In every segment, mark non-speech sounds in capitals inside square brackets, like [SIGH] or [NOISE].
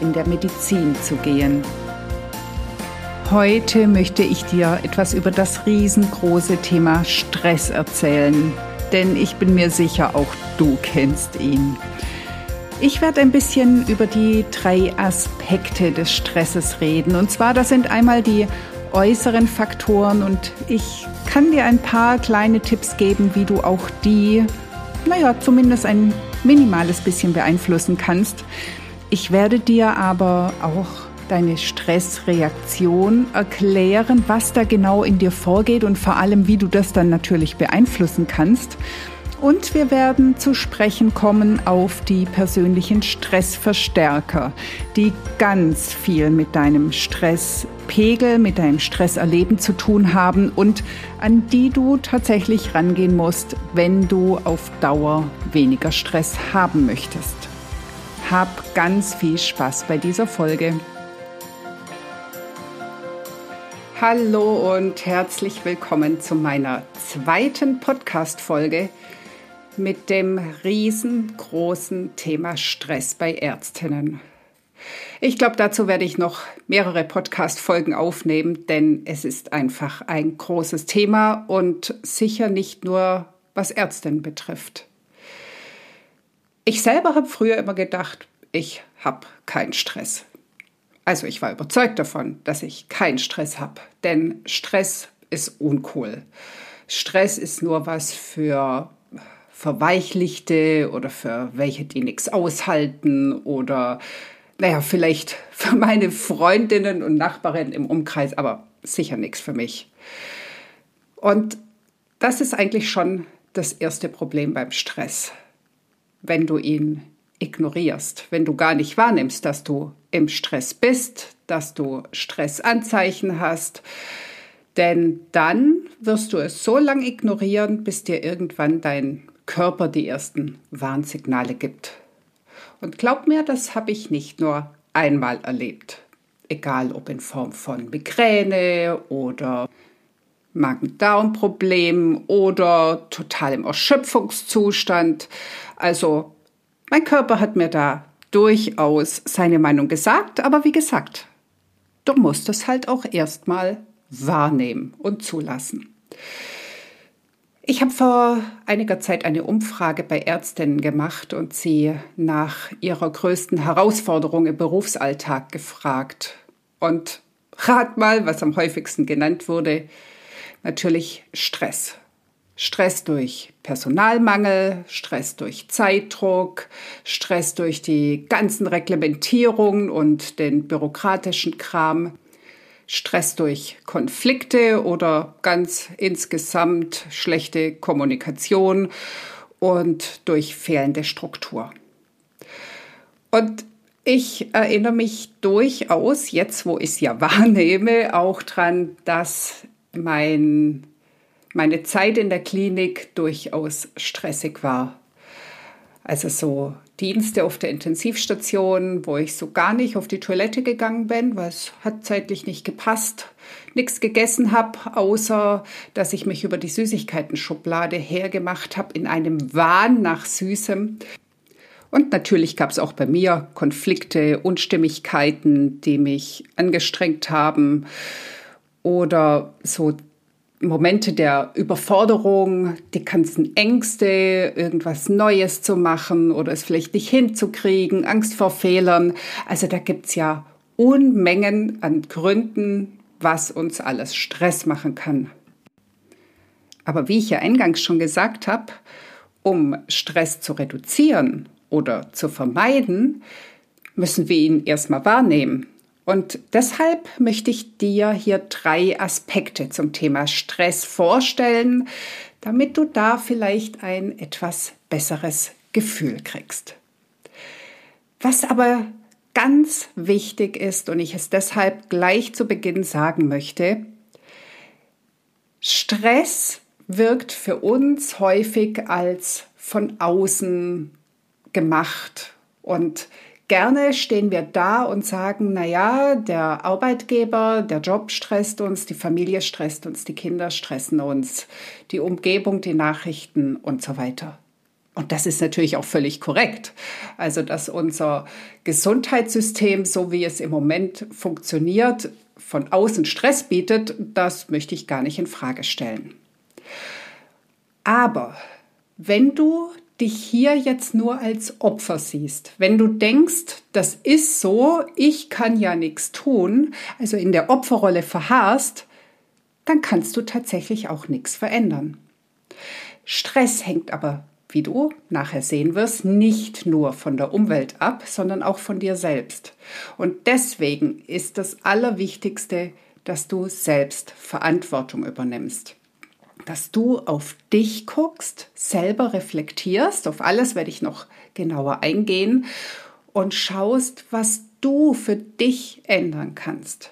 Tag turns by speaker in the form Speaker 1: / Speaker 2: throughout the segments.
Speaker 1: in der Medizin zu gehen. Heute möchte ich dir etwas über das riesengroße Thema Stress erzählen, denn ich bin mir sicher, auch du kennst ihn. Ich werde ein bisschen über die drei Aspekte des Stresses reden. Und zwar, das sind einmal die äußeren Faktoren und ich kann dir ein paar kleine Tipps geben, wie du auch die, naja, zumindest ein minimales bisschen beeinflussen kannst. Ich werde dir aber auch deine Stressreaktion erklären, was da genau in dir vorgeht und vor allem, wie du das dann natürlich beeinflussen kannst. Und wir werden zu sprechen kommen auf die persönlichen Stressverstärker, die ganz viel mit deinem Stresspegel, mit deinem Stresserleben zu tun haben und an die du tatsächlich rangehen musst, wenn du auf Dauer weniger Stress haben möchtest. Hab ganz viel Spaß bei dieser Folge. Hallo und herzlich willkommen zu meiner zweiten Podcast-Folge mit dem riesengroßen Thema Stress bei Ärztinnen. Ich glaube, dazu werde ich noch mehrere Podcast-Folgen aufnehmen, denn es ist einfach ein großes Thema und sicher nicht nur was Ärztinnen betrifft. Ich selber habe früher immer gedacht, ich habe keinen Stress. Also ich war überzeugt davon, dass ich keinen Stress habe, denn Stress ist uncool. Stress ist nur was für Verweichlichte oder für welche, die nichts aushalten oder naja, vielleicht für meine Freundinnen und Nachbarinnen im Umkreis, aber sicher nichts für mich. Und das ist eigentlich schon das erste Problem beim Stress wenn du ihn ignorierst, wenn du gar nicht wahrnimmst, dass du im Stress bist, dass du Stressanzeichen hast. Denn dann wirst du es so lange ignorieren, bis dir irgendwann dein Körper die ersten Warnsignale gibt. Und glaub mir, das habe ich nicht nur einmal erlebt. Egal ob in Form von Migräne oder Magen-Darm-Problemen oder totalem Erschöpfungszustand. Also mein Körper hat mir da durchaus seine Meinung gesagt, aber wie gesagt, du musst es halt auch erstmal wahrnehmen und zulassen. Ich habe vor einiger Zeit eine Umfrage bei Ärztinnen gemacht und sie nach ihrer größten Herausforderung im Berufsalltag gefragt. Und rat mal, was am häufigsten genannt wurde. Natürlich Stress. Stress durch Personalmangel, Stress durch Zeitdruck, Stress durch die ganzen Reglementierungen und den bürokratischen Kram, Stress durch Konflikte oder ganz insgesamt schlechte Kommunikation und durch fehlende Struktur. Und ich erinnere mich durchaus, jetzt wo ich es ja [LAUGHS] wahrnehme, auch dran, dass mein meine Zeit in der Klinik durchaus stressig war. Also so Dienste auf der Intensivstation, wo ich so gar nicht auf die Toilette gegangen bin, weil es hat zeitlich nicht gepasst, nichts gegessen habe, außer dass ich mich über die Süßigkeiten-Schublade hergemacht habe in einem Wahn nach Süßem. Und natürlich gab es auch bei mir Konflikte, Unstimmigkeiten, die mich angestrengt haben oder so Momente der Überforderung, die ganzen Ängste, irgendwas Neues zu machen oder es vielleicht nicht hinzukriegen, Angst vor Fehlern. Also da gibt's ja Unmengen an Gründen, was uns alles Stress machen kann. Aber wie ich ja eingangs schon gesagt habe, um Stress zu reduzieren oder zu vermeiden, müssen wir ihn erstmal wahrnehmen. Und deshalb möchte ich dir hier drei Aspekte zum Thema Stress vorstellen, damit du da vielleicht ein etwas besseres Gefühl kriegst. Was aber ganz wichtig ist und ich es deshalb gleich zu Beginn sagen möchte, Stress wirkt für uns häufig als von außen gemacht und Gerne stehen wir da und sagen, na ja, der Arbeitgeber, der Job stresst uns, die Familie stresst uns, die Kinder stressen uns, die Umgebung, die Nachrichten und so weiter. Und das ist natürlich auch völlig korrekt. Also, dass unser Gesundheitssystem, so wie es im Moment funktioniert, von außen Stress bietet, das möchte ich gar nicht in Frage stellen. Aber wenn du dich hier jetzt nur als Opfer siehst, wenn du denkst, das ist so, ich kann ja nichts tun, also in der Opferrolle verharrst, dann kannst du tatsächlich auch nichts verändern. Stress hängt aber, wie du nachher sehen wirst, nicht nur von der Umwelt ab, sondern auch von dir selbst. Und deswegen ist das Allerwichtigste, dass du selbst Verantwortung übernimmst dass du auf dich guckst, selber reflektierst, auf alles werde ich noch genauer eingehen und schaust, was du für dich ändern kannst.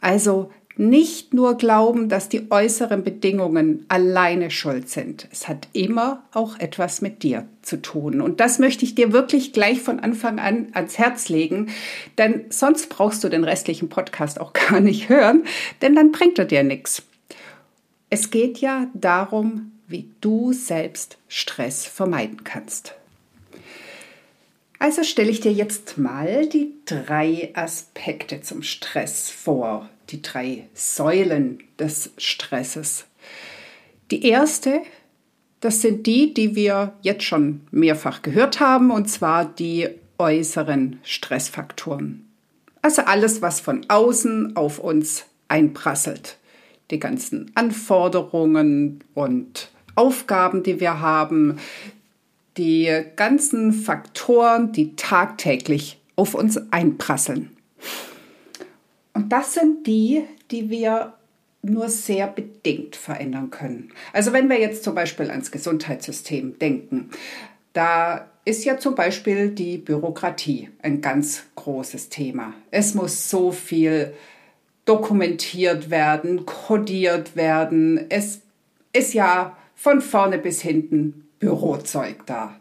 Speaker 1: Also nicht nur glauben, dass die äußeren Bedingungen alleine schuld sind. Es hat immer auch etwas mit dir zu tun. Und das möchte ich dir wirklich gleich von Anfang an ans Herz legen, denn sonst brauchst du den restlichen Podcast auch [LAUGHS] gar nicht hören, denn dann bringt er dir nichts. Es geht ja darum, wie du selbst Stress vermeiden kannst. Also stelle ich dir jetzt mal die drei Aspekte zum Stress vor, die drei Säulen des Stresses. Die erste, das sind die, die wir jetzt schon mehrfach gehört haben, und zwar die äußeren Stressfaktoren. Also alles, was von außen auf uns einprasselt die ganzen Anforderungen und Aufgaben, die wir haben, die ganzen Faktoren, die tagtäglich auf uns einprasseln. Und das sind die, die wir nur sehr bedingt verändern können. Also wenn wir jetzt zum Beispiel ans Gesundheitssystem denken, da ist ja zum Beispiel die Bürokratie ein ganz großes Thema. Es muss so viel dokumentiert werden, kodiert werden. Es ist ja von vorne bis hinten Bürozeug da.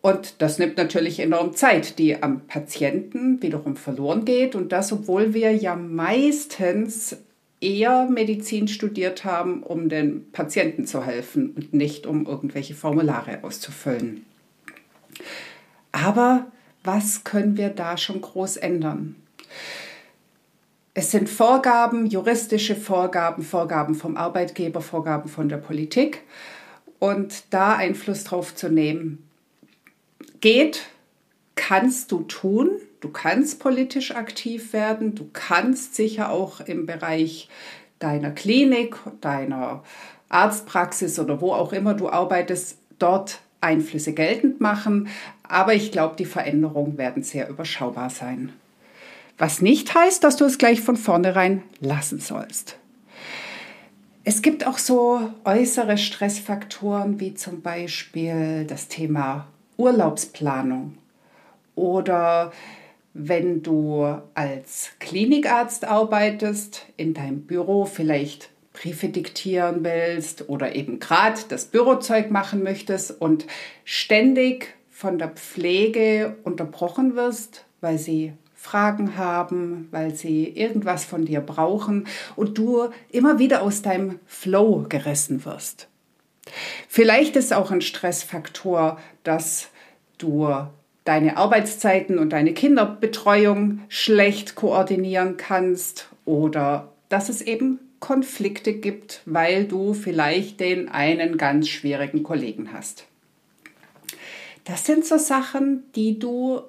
Speaker 1: Und das nimmt natürlich enorm Zeit, die am Patienten wiederum verloren geht. Und das, obwohl wir ja meistens eher Medizin studiert haben, um den Patienten zu helfen und nicht um irgendwelche Formulare auszufüllen. Aber was können wir da schon groß ändern? Es sind Vorgaben, juristische Vorgaben, Vorgaben vom Arbeitgeber, Vorgaben von der Politik. Und da Einfluss drauf zu nehmen, geht, kannst du tun. Du kannst politisch aktiv werden. Du kannst sicher auch im Bereich deiner Klinik, deiner Arztpraxis oder wo auch immer du arbeitest, dort Einflüsse geltend machen. Aber ich glaube, die Veränderungen werden sehr überschaubar sein. Was nicht heißt, dass du es gleich von vornherein lassen sollst. Es gibt auch so äußere Stressfaktoren wie zum Beispiel das Thema Urlaubsplanung oder wenn du als Klinikarzt arbeitest, in deinem Büro vielleicht Briefe diktieren willst oder eben gerade das Bürozeug machen möchtest und ständig von der Pflege unterbrochen wirst, weil sie Fragen haben, weil sie irgendwas von dir brauchen und du immer wieder aus deinem Flow gerissen wirst. Vielleicht ist auch ein Stressfaktor, dass du deine Arbeitszeiten und deine Kinderbetreuung schlecht koordinieren kannst oder dass es eben Konflikte gibt, weil du vielleicht den einen ganz schwierigen Kollegen hast. Das sind so Sachen, die du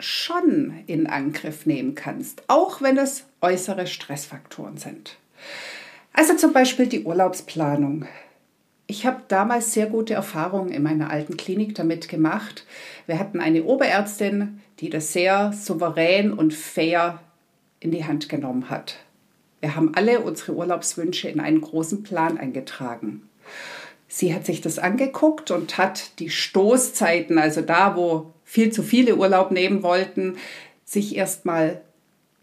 Speaker 1: schon in Angriff nehmen kannst, auch wenn es äußere Stressfaktoren sind. Also zum Beispiel die Urlaubsplanung. Ich habe damals sehr gute Erfahrungen in meiner alten Klinik damit gemacht. Wir hatten eine Oberärztin, die das sehr souverän und fair in die Hand genommen hat. Wir haben alle unsere Urlaubswünsche in einen großen Plan eingetragen. Sie hat sich das angeguckt und hat die Stoßzeiten, also da, wo viel zu viele Urlaub nehmen wollten, sich erstmal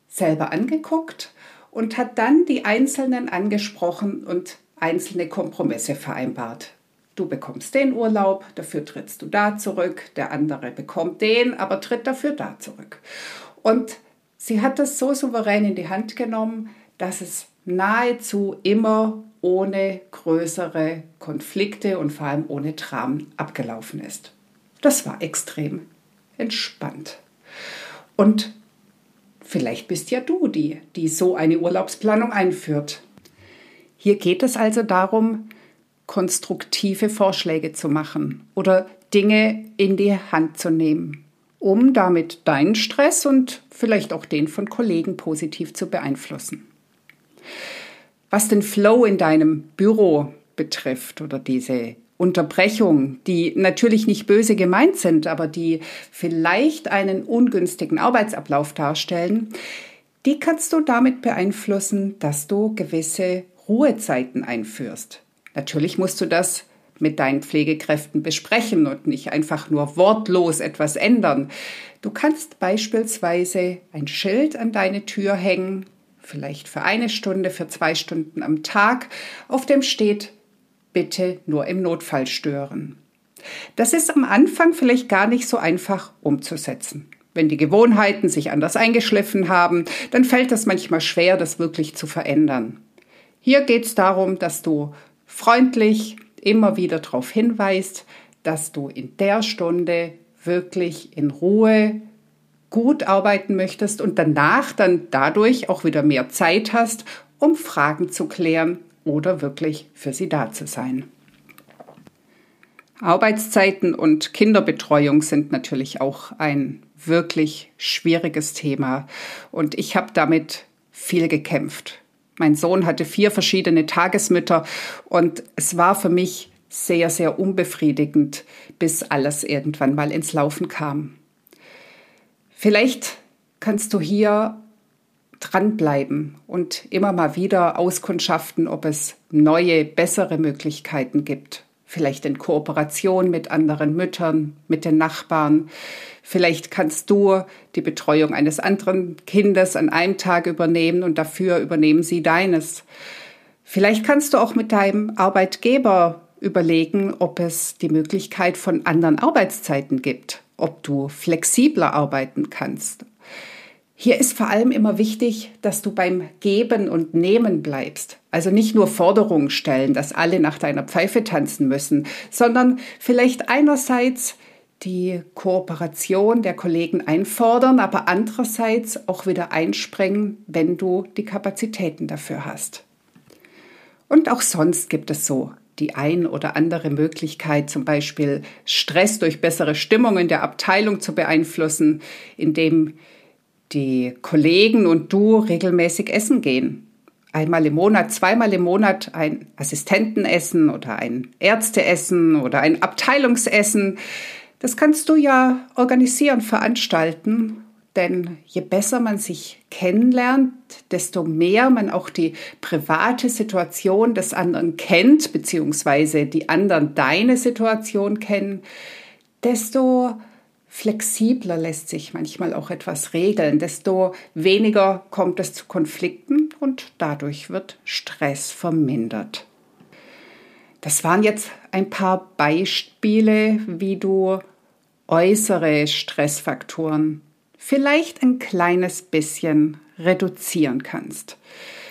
Speaker 1: selber angeguckt und hat dann die Einzelnen angesprochen und einzelne Kompromisse vereinbart. Du bekommst den Urlaub, dafür trittst du da zurück, der andere bekommt den, aber tritt dafür da zurück. Und sie hat das so souverän in die Hand genommen, dass es nahezu immer ohne größere Konflikte und vor allem ohne Dramen abgelaufen ist. Das war extrem entspannt. Und vielleicht bist ja du die, die so eine Urlaubsplanung einführt. Hier geht es also darum, konstruktive Vorschläge zu machen oder Dinge in die Hand zu nehmen, um damit deinen Stress und vielleicht auch den von Kollegen positiv zu beeinflussen. Was den Flow in deinem Büro betrifft oder diese Unterbrechung, die natürlich nicht böse gemeint sind, aber die vielleicht einen ungünstigen Arbeitsablauf darstellen, die kannst du damit beeinflussen, dass du gewisse Ruhezeiten einführst. Natürlich musst du das mit deinen Pflegekräften besprechen und nicht einfach nur wortlos etwas ändern. Du kannst beispielsweise ein Schild an deine Tür hängen, vielleicht für eine Stunde, für zwei Stunden am Tag, auf dem steht, bitte nur im Notfall stören. Das ist am Anfang vielleicht gar nicht so einfach umzusetzen. Wenn die Gewohnheiten sich anders eingeschliffen haben, dann fällt es manchmal schwer, das wirklich zu verändern. Hier geht es darum, dass du freundlich immer wieder darauf hinweist, dass du in der Stunde wirklich in Ruhe gut arbeiten möchtest und danach dann dadurch auch wieder mehr Zeit hast, um Fragen zu klären oder wirklich für sie da zu sein. Arbeitszeiten und Kinderbetreuung sind natürlich auch ein wirklich schwieriges Thema und ich habe damit viel gekämpft. Mein Sohn hatte vier verschiedene Tagesmütter und es war für mich sehr, sehr unbefriedigend, bis alles irgendwann mal ins Laufen kam. Vielleicht kannst du hier dranbleiben und immer mal wieder auskundschaften, ob es neue, bessere Möglichkeiten gibt. Vielleicht in Kooperation mit anderen Müttern, mit den Nachbarn. Vielleicht kannst du die Betreuung eines anderen Kindes an einem Tag übernehmen und dafür übernehmen sie deines. Vielleicht kannst du auch mit deinem Arbeitgeber überlegen, ob es die Möglichkeit von anderen Arbeitszeiten gibt ob du flexibler arbeiten kannst. Hier ist vor allem immer wichtig, dass du beim Geben und Nehmen bleibst. Also nicht nur Forderungen stellen, dass alle nach deiner Pfeife tanzen müssen, sondern vielleicht einerseits die Kooperation der Kollegen einfordern, aber andererseits auch wieder einspringen, wenn du die Kapazitäten dafür hast. Und auch sonst gibt es so die ein oder andere Möglichkeit, zum Beispiel Stress durch bessere Stimmung in der Abteilung zu beeinflussen, indem die Kollegen und du regelmäßig essen gehen. Einmal im Monat, zweimal im Monat ein Assistentenessen oder ein Ärzteessen oder ein Abteilungsessen. Das kannst du ja organisieren, veranstalten denn je besser man sich kennenlernt, desto mehr man auch die private Situation des anderen kennt, beziehungsweise die anderen deine Situation kennen, desto flexibler lässt sich manchmal auch etwas regeln, desto weniger kommt es zu Konflikten und dadurch wird Stress vermindert. Das waren jetzt ein paar Beispiele, wie du äußere Stressfaktoren vielleicht ein kleines bisschen reduzieren kannst.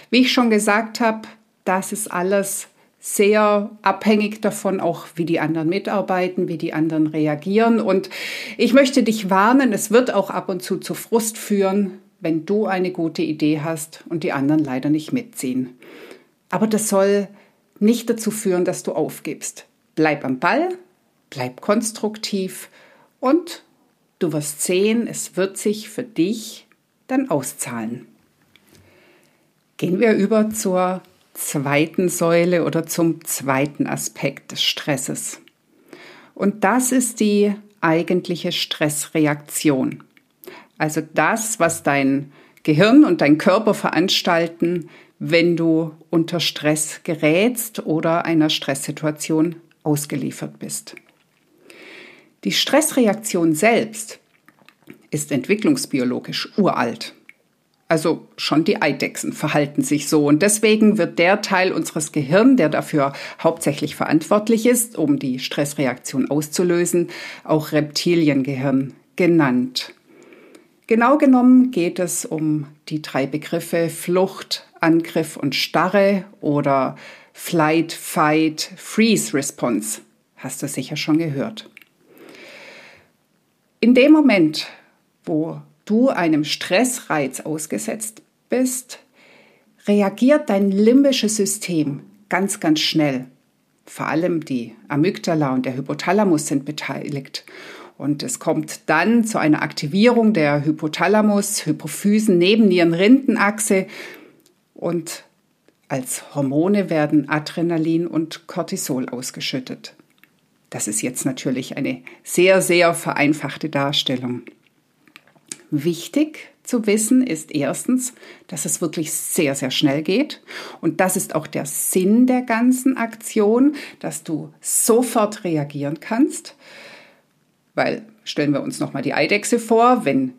Speaker 1: Wie ich schon gesagt habe, das ist alles sehr abhängig davon, auch wie die anderen mitarbeiten, wie die anderen reagieren. Und ich möchte dich warnen, es wird auch ab und zu zu Frust führen, wenn du eine gute Idee hast und die anderen leider nicht mitziehen. Aber das soll nicht dazu führen, dass du aufgibst. Bleib am Ball, bleib konstruktiv und Du wirst sehen, es wird sich für dich dann auszahlen. Gehen wir über zur zweiten Säule oder zum zweiten Aspekt des Stresses. Und das ist die eigentliche Stressreaktion. Also das, was dein Gehirn und dein Körper veranstalten, wenn du unter Stress gerätst oder einer Stresssituation ausgeliefert bist. Die Stressreaktion selbst ist entwicklungsbiologisch uralt. Also schon die Eidechsen verhalten sich so. Und deswegen wird der Teil unseres Gehirns, der dafür hauptsächlich verantwortlich ist, um die Stressreaktion auszulösen, auch Reptiliengehirn genannt. Genau genommen geht es um die drei Begriffe Flucht, Angriff und Starre oder Flight, Fight, Freeze Response. Hast du sicher schon gehört. In dem Moment, wo du einem Stressreiz ausgesetzt bist, reagiert dein limbisches System ganz, ganz schnell. Vor allem die Amygdala und der Hypothalamus sind beteiligt. Und es kommt dann zu einer Aktivierung der Hypothalamus, Hypophysen, Nebennierenrindenachse und als Hormone werden Adrenalin und Cortisol ausgeschüttet. Das ist jetzt natürlich eine sehr, sehr vereinfachte Darstellung. Wichtig zu wissen ist erstens, dass es wirklich sehr, sehr schnell geht. Und das ist auch der Sinn der ganzen Aktion, dass du sofort reagieren kannst. Weil stellen wir uns nochmal die Eidechse vor, wenn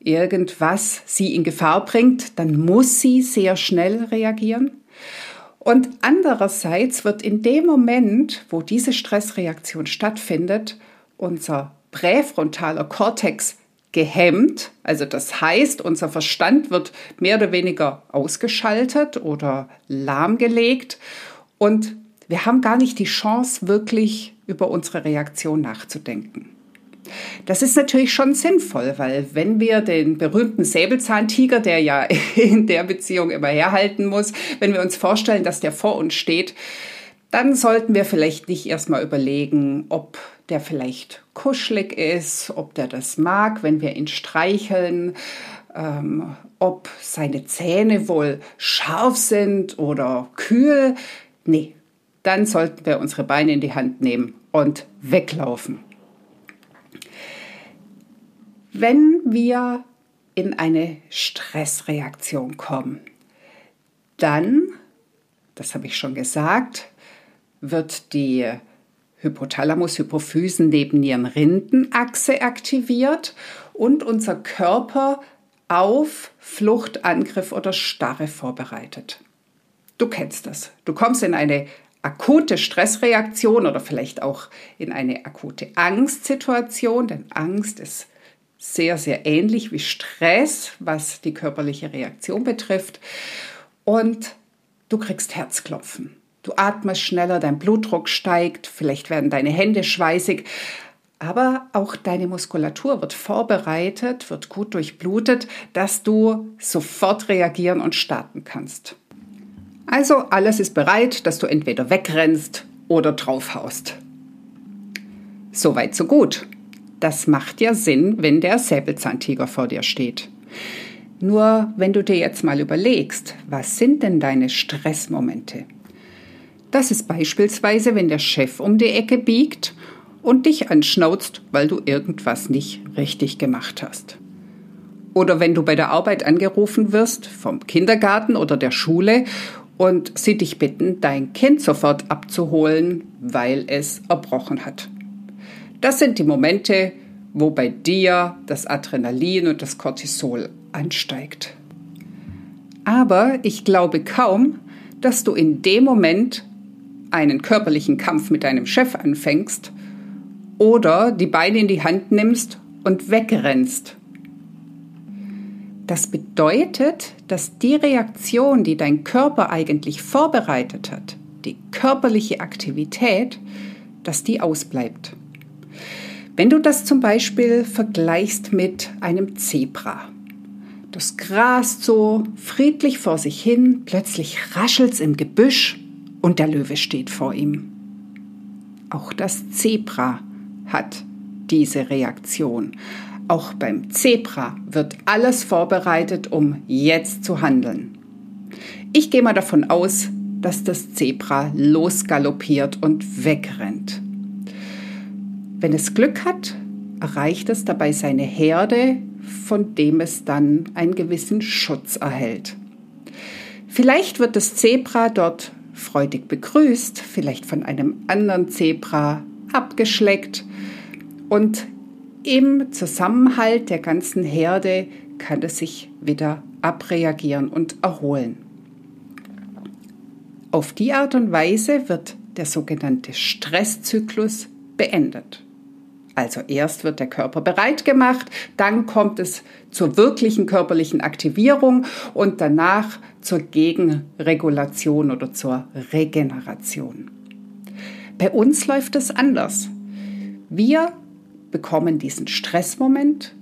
Speaker 1: irgendwas sie in Gefahr bringt, dann muss sie sehr schnell reagieren. Und andererseits wird in dem Moment, wo diese Stressreaktion stattfindet, unser präfrontaler Kortex gehemmt. Also das heißt, unser Verstand wird mehr oder weniger ausgeschaltet oder lahmgelegt und wir haben gar nicht die Chance, wirklich über unsere Reaktion nachzudenken. Das ist natürlich schon sinnvoll, weil wenn wir den berühmten Säbelzahntiger, der ja [LAUGHS] in der Beziehung immer herhalten muss, wenn wir uns vorstellen, dass der vor uns steht, dann sollten wir vielleicht nicht erstmal überlegen, ob der vielleicht kuschelig ist, ob der das mag, wenn wir ihn streicheln, ähm, ob seine Zähne wohl scharf sind oder kühl. Nee, dann sollten wir unsere Beine in die Hand nehmen und weglaufen. Wenn wir in eine Stressreaktion kommen, dann, das habe ich schon gesagt, wird die Hypothalamus-Hypophysen neben Nierenrindenachse aktiviert und unser Körper auf Flucht, Angriff oder Starre vorbereitet. Du kennst das. Du kommst in eine akute Stressreaktion oder vielleicht auch in eine akute Angstsituation, denn Angst ist sehr, sehr ähnlich wie Stress, was die körperliche Reaktion betrifft. Und du kriegst Herzklopfen. Du atmest schneller, dein Blutdruck steigt, vielleicht werden deine Hände schweißig, aber auch deine Muskulatur wird vorbereitet, wird gut durchblutet, dass du sofort reagieren und starten kannst. Also alles ist bereit, dass du entweder wegrennst oder draufhaust. Soweit so gut. Das macht ja Sinn, wenn der Säbelzahntiger vor dir steht. Nur wenn du dir jetzt mal überlegst, was sind denn deine Stressmomente? Das ist beispielsweise, wenn der Chef um die Ecke biegt und dich anschnauzt, weil du irgendwas nicht richtig gemacht hast. Oder wenn du bei der Arbeit angerufen wirst, vom Kindergarten oder der Schule, und sie dich bitten, dein Kind sofort abzuholen, weil es erbrochen hat. Das sind die Momente, wo bei dir das Adrenalin und das Cortisol ansteigt. Aber ich glaube kaum, dass du in dem Moment einen körperlichen Kampf mit deinem Chef anfängst oder die Beine in die Hand nimmst und wegrennst. Das bedeutet, dass die Reaktion, die dein Körper eigentlich vorbereitet hat, die körperliche Aktivität, dass die ausbleibt. Wenn du das zum Beispiel vergleichst mit einem Zebra. Das grast so friedlich vor sich hin, plötzlich raschelt's im Gebüsch und der Löwe steht vor ihm. Auch das Zebra hat diese Reaktion. Auch beim Zebra wird alles vorbereitet, um jetzt zu handeln. Ich gehe mal davon aus, dass das Zebra losgaloppiert und wegrennt. Wenn es Glück hat, erreicht es dabei seine Herde, von dem es dann einen gewissen Schutz erhält. Vielleicht wird das Zebra dort freudig begrüßt, vielleicht von einem anderen Zebra abgeschleckt und im Zusammenhalt der ganzen Herde kann es sich wieder abreagieren und erholen. Auf die Art und Weise wird der sogenannte Stresszyklus beendet. Also erst wird der Körper bereit gemacht, dann kommt es zur wirklichen körperlichen Aktivierung und danach zur Gegenregulation oder zur Regeneration. Bei uns läuft es anders. Wir bekommen diesen Stressmoment,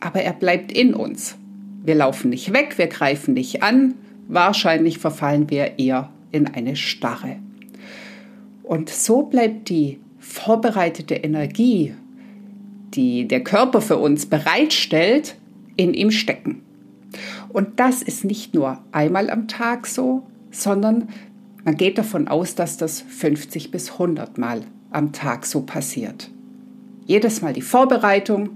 Speaker 1: aber er bleibt in uns. Wir laufen nicht weg, wir greifen nicht an, wahrscheinlich verfallen wir eher in eine Starre. Und so bleibt die vorbereitete Energie, die der Körper für uns bereitstellt, in ihm stecken. Und das ist nicht nur einmal am Tag so, sondern man geht davon aus, dass das 50 bis 100 Mal am Tag so passiert. Jedes Mal die Vorbereitung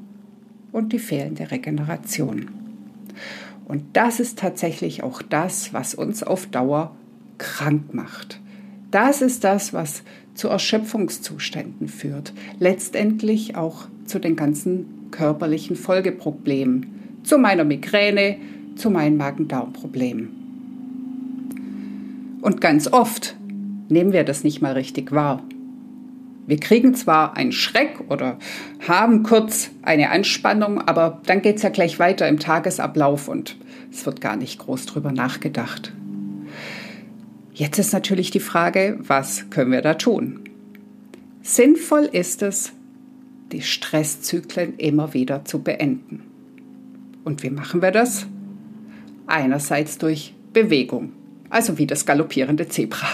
Speaker 1: und die fehlende Regeneration. Und das ist tatsächlich auch das, was uns auf Dauer krank macht. Das ist das, was zu Erschöpfungszuständen führt, letztendlich auch zu den ganzen körperlichen Folgeproblemen, zu meiner Migräne, zu meinen Magen-Darm-Problemen. Und ganz oft nehmen wir das nicht mal richtig wahr. Wir kriegen zwar einen Schreck oder haben kurz eine Anspannung, aber dann geht es ja gleich weiter im Tagesablauf und es wird gar nicht groß drüber nachgedacht. Jetzt ist natürlich die Frage, was können wir da tun? Sinnvoll ist es, die Stresszyklen immer wieder zu beenden. Und wie machen wir das? Einerseits durch Bewegung, also wie das galoppierende Zebra.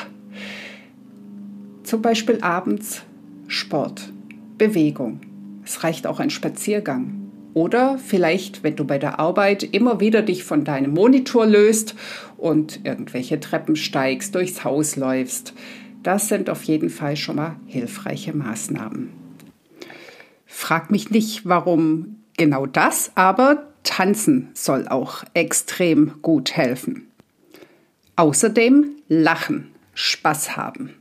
Speaker 1: Zum Beispiel abends Sport, Bewegung. Es reicht auch ein Spaziergang. Oder vielleicht, wenn du bei der Arbeit immer wieder dich von deinem Monitor löst und irgendwelche Treppen steigst, durchs Haus läufst. Das sind auf jeden Fall schon mal hilfreiche Maßnahmen. Frag mich nicht, warum genau das, aber tanzen soll auch extrem gut helfen. Außerdem lachen, Spaß haben.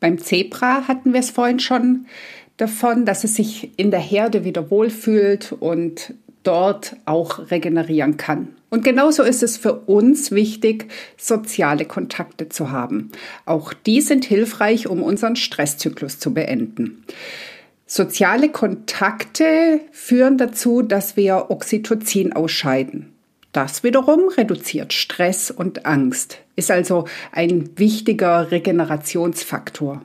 Speaker 1: Beim Zebra hatten wir es vorhin schon davon, dass es sich in der Herde wieder wohlfühlt und dort auch regenerieren kann. Und genauso ist es für uns wichtig, soziale Kontakte zu haben. Auch die sind hilfreich, um unseren Stresszyklus zu beenden. Soziale Kontakte führen dazu, dass wir Oxytocin ausscheiden. Das wiederum reduziert Stress und Angst, ist also ein wichtiger Regenerationsfaktor.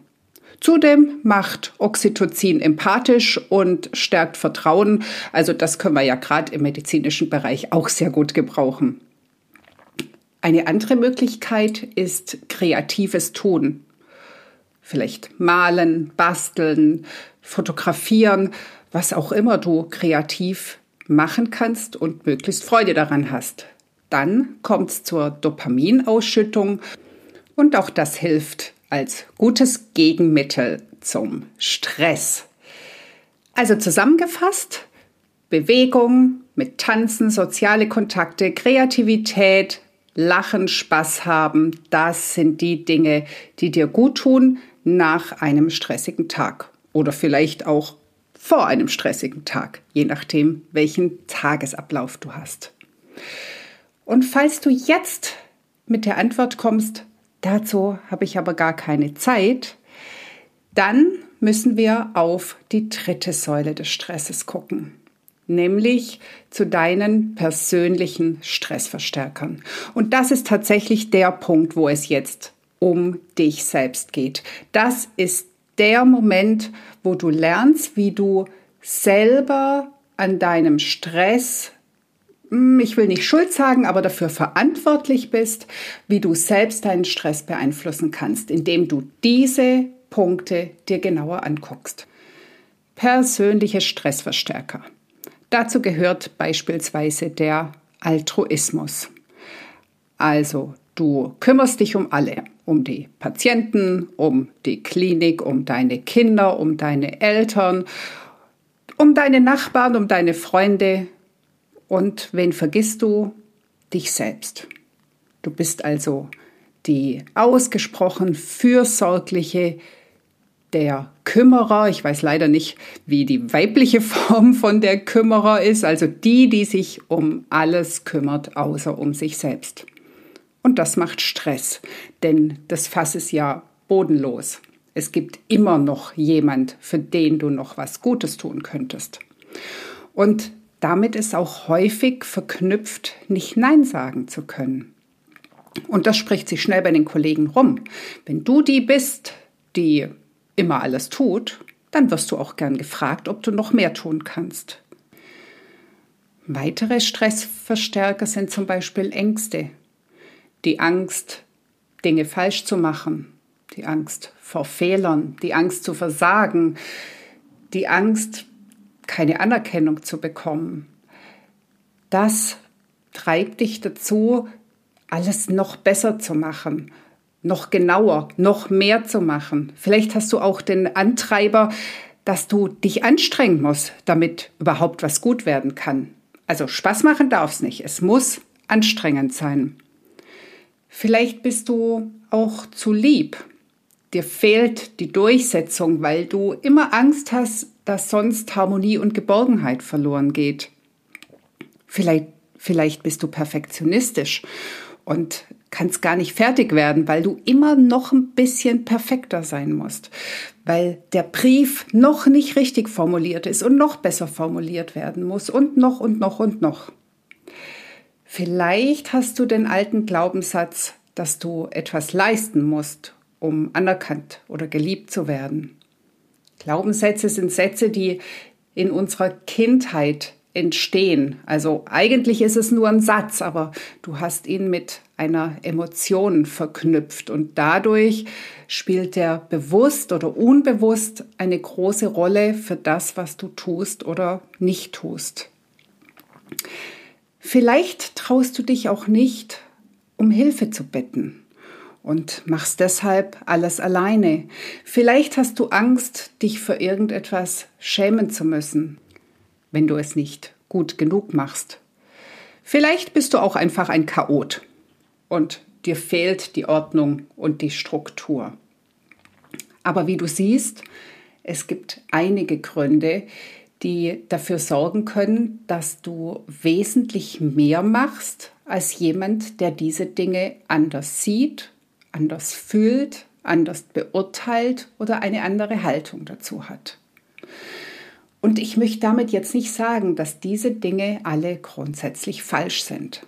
Speaker 1: Zudem macht Oxytocin empathisch und stärkt Vertrauen. Also das können wir ja gerade im medizinischen Bereich auch sehr gut gebrauchen. Eine andere Möglichkeit ist kreatives Tun. Vielleicht malen, basteln, fotografieren, was auch immer du kreativ machen kannst und möglichst Freude daran hast. Dann kommt es zur Dopaminausschüttung und auch das hilft als gutes Gegenmittel zum Stress. Also zusammengefasst, Bewegung mit Tanzen, soziale Kontakte, Kreativität, Lachen, Spaß haben, das sind die Dinge, die dir gut tun nach einem stressigen Tag oder vielleicht auch vor einem stressigen Tag, je nachdem, welchen Tagesablauf du hast. Und falls du jetzt mit der Antwort kommst, Dazu habe ich aber gar keine Zeit. Dann müssen wir auf die dritte Säule des Stresses gucken, nämlich zu deinen persönlichen Stressverstärkern. Und das ist tatsächlich der Punkt, wo es jetzt um dich selbst geht. Das ist der Moment, wo du lernst, wie du selber an deinem Stress ich will nicht Schuld sagen, aber dafür verantwortlich bist, wie du selbst deinen Stress beeinflussen kannst, indem du diese Punkte dir genauer anguckst. Persönliche Stressverstärker. Dazu gehört beispielsweise der Altruismus. Also du kümmerst dich um alle, um die Patienten, um die Klinik, um deine Kinder, um deine Eltern, um deine Nachbarn, um deine Freunde, und wen vergisst du? Dich selbst. Du bist also die ausgesprochen fürsorgliche, der Kümmerer, ich weiß leider nicht, wie die weibliche [LAUGHS] Form von der Kümmerer ist, also die, die sich um alles kümmert, außer um sich selbst. Und das macht Stress, denn das Fass ist ja bodenlos. Es gibt immer noch jemand, für den du noch was Gutes tun könntest. Und damit ist auch häufig verknüpft, nicht Nein sagen zu können. Und das spricht sich schnell bei den Kollegen rum. Wenn du die bist, die immer alles tut, dann wirst du auch gern gefragt, ob du noch mehr tun kannst. Weitere Stressverstärker sind zum Beispiel Ängste. Die Angst, Dinge falsch zu machen, die Angst vor Fehlern, die Angst zu versagen, die Angst, keine Anerkennung zu bekommen. Das treibt dich dazu, alles noch besser zu machen, noch genauer, noch mehr zu machen. Vielleicht hast du auch den Antreiber, dass du dich anstrengen musst, damit überhaupt was gut werden kann. Also Spaß machen darf es nicht. Es muss anstrengend sein. Vielleicht bist du auch zu lieb. Dir fehlt die Durchsetzung, weil du immer Angst hast, dass sonst Harmonie und Geborgenheit verloren geht. Vielleicht, vielleicht bist du perfektionistisch und kannst gar nicht fertig werden, weil du immer noch ein bisschen perfekter sein musst, weil der Brief noch nicht richtig formuliert ist und noch besser formuliert werden muss und noch und noch und noch. Vielleicht hast du den alten Glaubenssatz, dass du etwas leisten musst, um anerkannt oder geliebt zu werden. Glaubenssätze sind Sätze, die in unserer Kindheit entstehen. Also eigentlich ist es nur ein Satz, aber du hast ihn mit einer Emotion verknüpft und dadurch spielt er bewusst oder unbewusst eine große Rolle für das, was du tust oder nicht tust. Vielleicht traust du dich auch nicht, um Hilfe zu bitten und machst deshalb alles alleine. Vielleicht hast du Angst, dich für irgendetwas schämen zu müssen wenn du es nicht gut genug machst. Vielleicht bist du auch einfach ein Chaot und dir fehlt die Ordnung und die Struktur. Aber wie du siehst, es gibt einige Gründe, die dafür sorgen können, dass du wesentlich mehr machst als jemand, der diese Dinge anders sieht, anders fühlt, anders beurteilt oder eine andere Haltung dazu hat. Und ich möchte damit jetzt nicht sagen, dass diese Dinge alle grundsätzlich falsch sind.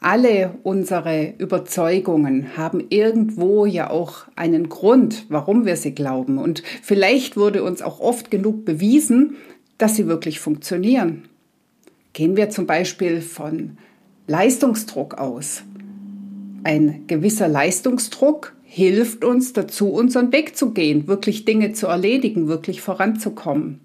Speaker 1: Alle unsere Überzeugungen haben irgendwo ja auch einen Grund, warum wir sie glauben. Und vielleicht wurde uns auch oft genug bewiesen, dass sie wirklich funktionieren. Gehen wir zum Beispiel von Leistungsdruck aus. Ein gewisser Leistungsdruck hilft uns dazu, unseren Weg zu gehen, wirklich Dinge zu erledigen, wirklich voranzukommen.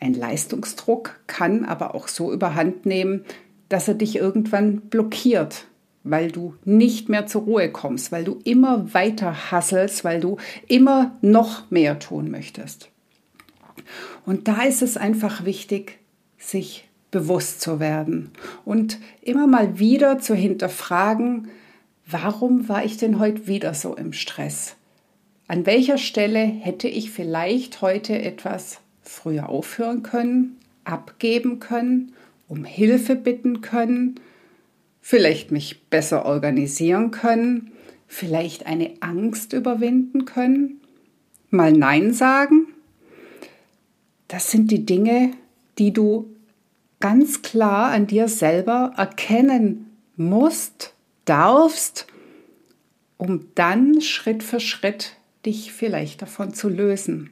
Speaker 1: Ein Leistungsdruck kann aber auch so überhand nehmen, dass er dich irgendwann blockiert, weil du nicht mehr zur Ruhe kommst, weil du immer weiter hasselst, weil du immer noch mehr tun möchtest. Und da ist es einfach wichtig, sich bewusst zu werden und immer mal wieder zu hinterfragen, warum war ich denn heute wieder so im Stress? An welcher Stelle hätte ich vielleicht heute etwas früher aufhören können, abgeben können, um Hilfe bitten können, vielleicht mich besser organisieren können, vielleicht eine Angst überwinden können, mal Nein sagen? Das sind die Dinge, die du ganz klar an dir selber erkennen musst darfst, um dann Schritt für Schritt dich vielleicht davon zu lösen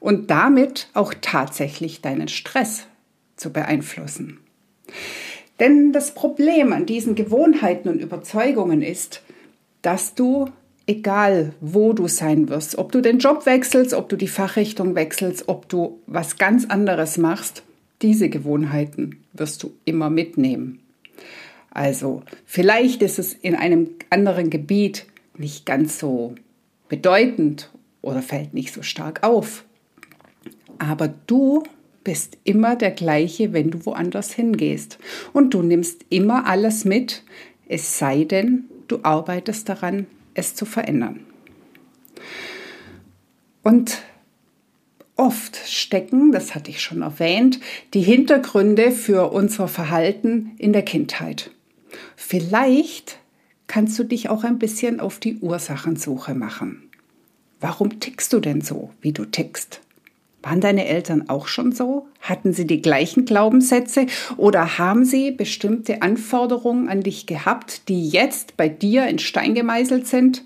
Speaker 1: und damit auch tatsächlich deinen Stress zu beeinflussen. Denn das Problem an diesen Gewohnheiten und Überzeugungen ist, dass du, egal wo du sein wirst, ob du den Job wechselst, ob du die Fachrichtung wechselst, ob du was ganz anderes machst, diese Gewohnheiten wirst du immer mitnehmen. Also vielleicht ist es in einem anderen Gebiet nicht ganz so bedeutend oder fällt nicht so stark auf. Aber du bist immer der gleiche, wenn du woanders hingehst. Und du nimmst immer alles mit, es sei denn, du arbeitest daran, es zu verändern. Und oft stecken, das hatte ich schon erwähnt, die Hintergründe für unser Verhalten in der Kindheit. Vielleicht kannst du dich auch ein bisschen auf die Ursachensuche machen. Warum tickst du denn so, wie du tickst? Waren deine Eltern auch schon so? Hatten sie die gleichen Glaubenssätze oder haben sie bestimmte Anforderungen an dich gehabt, die jetzt bei dir in Stein gemeißelt sind?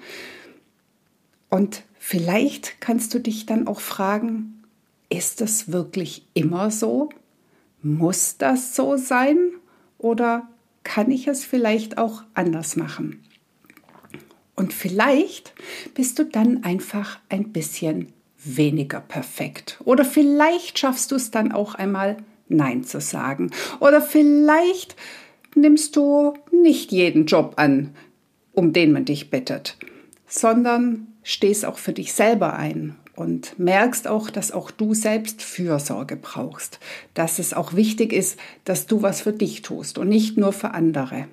Speaker 1: Und vielleicht kannst du dich dann auch fragen, ist das wirklich immer so? Muss das so sein? Oder kann ich es vielleicht auch anders machen? Und vielleicht bist du dann einfach ein bisschen weniger perfekt. Oder vielleicht schaffst du es dann auch einmal Nein zu sagen. Oder vielleicht nimmst du nicht jeden Job an, um den man dich bittet, sondern stehst auch für dich selber ein und merkst auch, dass auch du selbst Fürsorge brauchst, dass es auch wichtig ist, dass du was für dich tust und nicht nur für andere.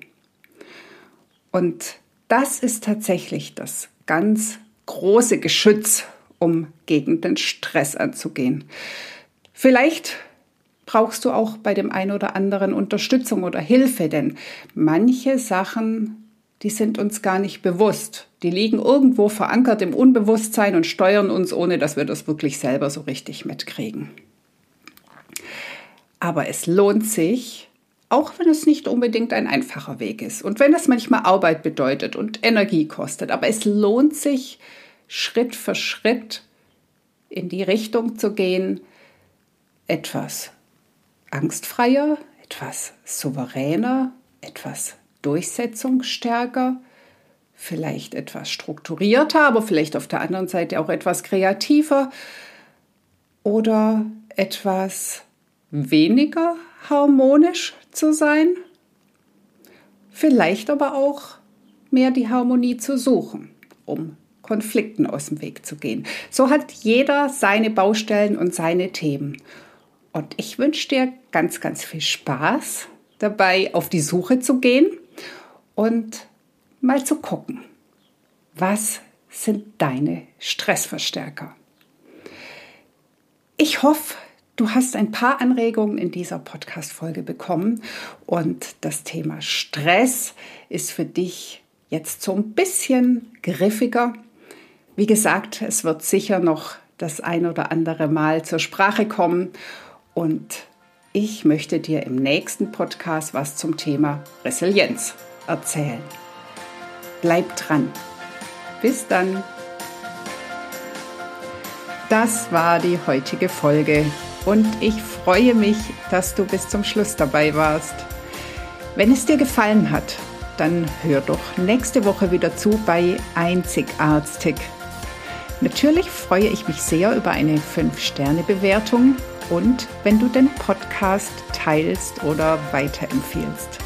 Speaker 1: Und das ist tatsächlich das ganz große Geschütz um gegen den Stress anzugehen. Vielleicht brauchst du auch bei dem einen oder anderen Unterstützung oder Hilfe, denn manche Sachen, die sind uns gar nicht bewusst. Die liegen irgendwo verankert im Unbewusstsein und steuern uns, ohne dass wir das wirklich selber so richtig mitkriegen. Aber es lohnt sich, auch wenn es nicht unbedingt ein einfacher Weg ist und wenn es manchmal Arbeit bedeutet und Energie kostet, aber es lohnt sich, Schritt für Schritt in die Richtung zu gehen, etwas angstfreier, etwas souveräner, etwas durchsetzungsstärker, vielleicht etwas strukturierter, aber vielleicht auf der anderen Seite auch etwas kreativer oder etwas weniger harmonisch zu sein, vielleicht aber auch mehr die Harmonie zu suchen, um Konflikten aus dem Weg zu gehen. So hat jeder seine Baustellen und seine Themen. Und ich wünsche dir ganz, ganz viel Spaß dabei, auf die Suche zu gehen und mal zu gucken, was sind deine Stressverstärker. Ich hoffe, du hast ein paar Anregungen in dieser Podcast-Folge bekommen und das Thema Stress ist für dich jetzt so ein bisschen griffiger wie gesagt, es wird sicher noch das ein oder andere Mal zur Sprache kommen und ich möchte dir im nächsten Podcast was zum Thema Resilienz erzählen. Bleib dran. Bis dann. Das war die heutige Folge und ich freue mich, dass du bis zum Schluss dabei warst. Wenn es dir gefallen hat, dann hör doch nächste Woche wieder zu bei Einzigartig Natürlich freue ich mich sehr über eine 5-Sterne-Bewertung und wenn du den Podcast teilst oder weiterempfiehlst.